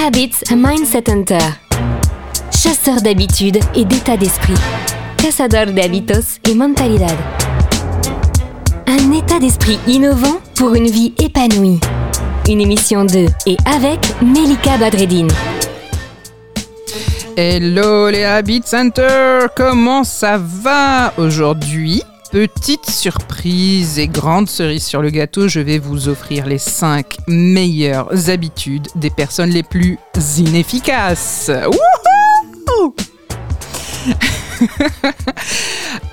Habits Mindset Hunter. Chasseur d'habitudes et d'état d'esprit. Cazador de hábitos y mentalidad. Un état d'esprit innovant pour une vie épanouie. Une émission de et avec Melika Badreddine. Hello les Habit Center, comment ça va aujourd'hui? Petite surprise et grande cerise sur le gâteau, je vais vous offrir les 5 meilleures habitudes des personnes les plus inefficaces.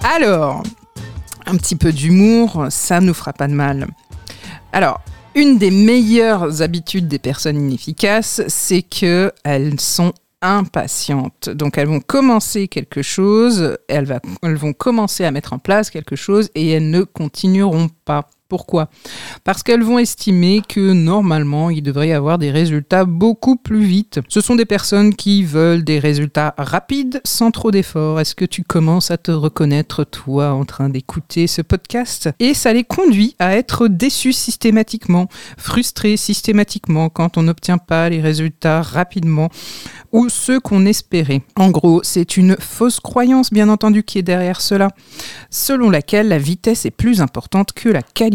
Alors, un petit peu d'humour, ça nous fera pas de mal. Alors, une des meilleures habitudes des personnes inefficaces, c'est qu'elles sont impatientes. Donc elles vont commencer quelque chose, elles, vont commencer à mettre en place quelque chose et elles ne continueront pas. Pourquoi? Parce qu'elles vont estimer que normalement, il devrait y avoir des résultats beaucoup plus vite. Ce sont des personnes qui veulent des résultats rapides sans trop d'efforts. Est-ce que tu commences à te reconnaître, toi, en train d'écouter ce podcast? Et ça les conduit à être déçus systématiquement, frustrés systématiquement quand on n'obtient pas les résultats rapidement ou ceux qu'on espérait. En gros, c'est une fausse croyance, bien entendu, qui est derrière cela, selon laquelle la vitesse est plus importante que la qualité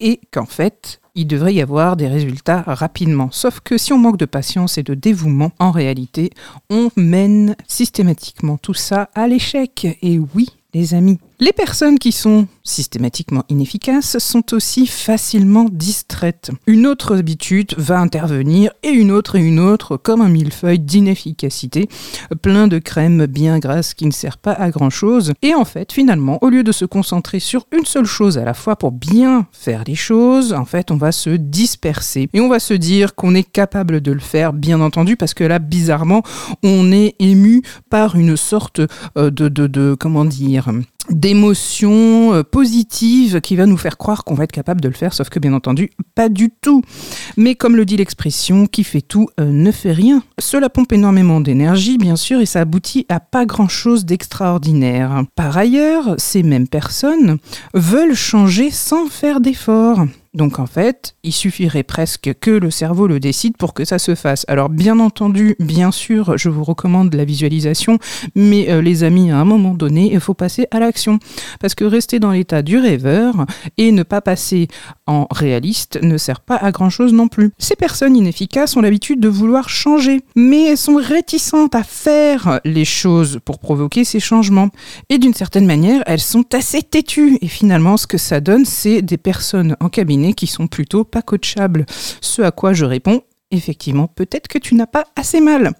et qu'en fait, il devrait y avoir des résultats rapidement. Sauf que si on manque de patience et de dévouement, en réalité, on mène systématiquement tout ça à l'échec. Et oui, les amis. Les personnes qui sont systématiquement inefficaces sont aussi facilement distraites. Une autre habitude va intervenir et une autre et une autre comme un millefeuille d'inefficacité, plein de crème bien grasse qui ne sert pas à grand chose. Et en fait, finalement, au lieu de se concentrer sur une seule chose à la fois pour bien faire les choses, en fait, on va se disperser et on va se dire qu'on est capable de le faire, bien entendu, parce que là, bizarrement, on est ému par une sorte euh, de, de, de comment dire, d'émotion euh, positive qui va nous faire croire qu'on va être capable de le faire, sauf que bien entendu, pas du tout. Mais comme le dit l'expression, qui fait tout euh, ne fait rien. Cela pompe énormément d'énergie, bien sûr, et ça aboutit à pas grand-chose d'extraordinaire. Par ailleurs, ces mêmes personnes veulent changer sans faire d'efforts. Donc en fait, il suffirait presque que le cerveau le décide pour que ça se fasse. Alors bien entendu, bien sûr, je vous recommande la visualisation, mais euh, les amis, à un moment donné, il faut passer à l'action. Parce que rester dans l'état du rêveur et ne pas passer en réaliste ne sert pas à grand-chose non plus. Ces personnes inefficaces ont l'habitude de vouloir changer, mais elles sont réticentes à faire les choses pour provoquer ces changements. Et d'une certaine manière, elles sont assez têtues. Et finalement, ce que ça donne, c'est des personnes en cabinet qui sont plutôt pas coachables. Ce à quoi je réponds, effectivement, peut-être que tu n'as pas assez mal.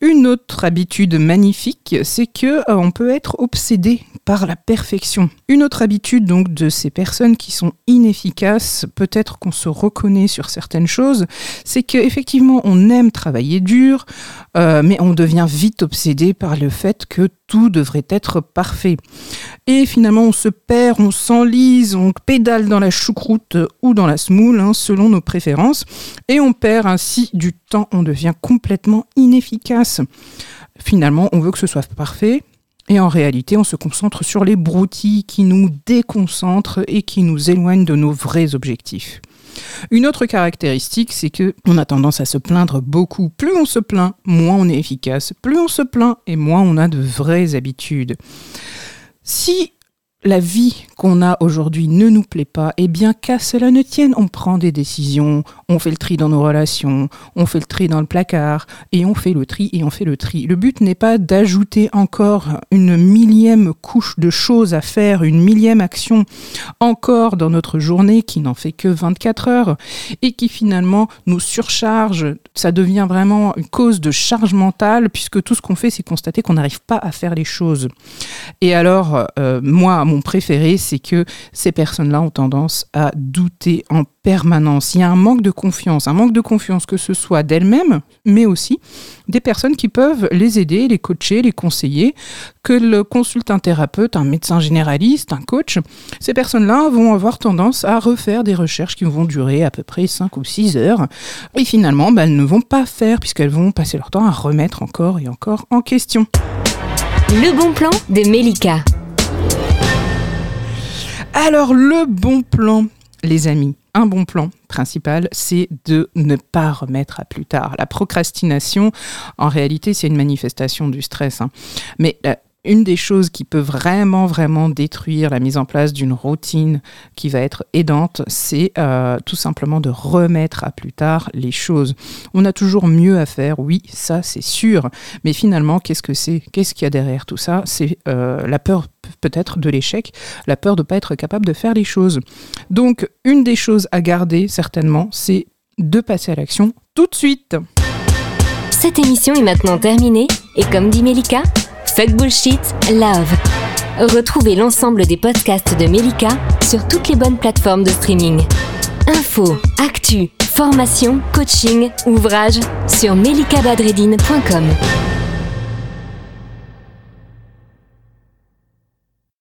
Une autre habitude magnifique, c'est que euh, on peut être obsédé par la perfection. Une autre habitude donc de ces personnes qui sont inefficaces, peut-être qu'on se reconnaît sur certaines choses, c'est que effectivement on aime travailler dur, euh, mais on devient vite obsédé par le fait que tout devrait être parfait. Et finalement, on se perd, on s'enlise, on pédale dans la choucroute ou dans la semoule, hein, selon nos préférences, et on perd ainsi du temps, on devient complètement inefficace. Finalement, on veut que ce soit parfait, et en réalité, on se concentre sur les broutilles qui nous déconcentrent et qui nous éloignent de nos vrais objectifs. Une autre caractéristique, c'est que on a tendance à se plaindre beaucoup. Plus on se plaint, moins on est efficace. Plus on se plaint et moins on a de vraies habitudes. Si la vie qu'on a aujourd'hui ne nous plaît pas, eh bien qu'à cela ne tienne, on prend des décisions, on fait le tri dans nos relations, on fait le tri dans le placard, et on fait le tri et on fait le tri. Le but n'est pas d'ajouter encore une millième couche de choses à faire, une millième action encore dans notre journée qui n'en fait que 24 heures et qui finalement nous surcharge. Ça devient vraiment une cause de charge mentale puisque tout ce qu'on fait, c'est constater qu'on n'arrive pas à faire les choses. Et alors, euh, moi, préféré, c'est que ces personnes-là ont tendance à douter en permanence. Il y a un manque de confiance, un manque de confiance que ce soit d'elles-mêmes, mais aussi des personnes qui peuvent les aider, les coacher, les conseiller, que le consulte un thérapeute, un médecin généraliste, un coach. Ces personnes-là vont avoir tendance à refaire des recherches qui vont durer à peu près 5 ou 6 heures. Et finalement, bah, elles ne vont pas faire puisqu'elles vont passer leur temps à remettre encore et encore en question. Le bon plan de Melika. Alors le bon plan, les amis, un bon plan principal, c'est de ne pas remettre à plus tard. La procrastination, en réalité, c'est une manifestation du stress. Hein. Mais une des choses qui peut vraiment, vraiment détruire la mise en place d'une routine qui va être aidante, c'est euh, tout simplement de remettre à plus tard les choses. On a toujours mieux à faire, oui, ça c'est sûr. Mais finalement, qu'est-ce que c'est? Qu'est-ce qu'il y a derrière tout ça? C'est euh, la peur peut-être de l'échec, la peur de ne pas être capable de faire les choses. Donc, une des choses à garder, certainement, c'est de passer à l'action tout de suite. Cette émission est maintenant terminée et comme dit Melika, Fuck Bullshit, Love. Retrouvez l'ensemble des podcasts de Melika sur toutes les bonnes plateformes de streaming. Info, actu, formation, coaching, ouvrages sur melikabadredine.com.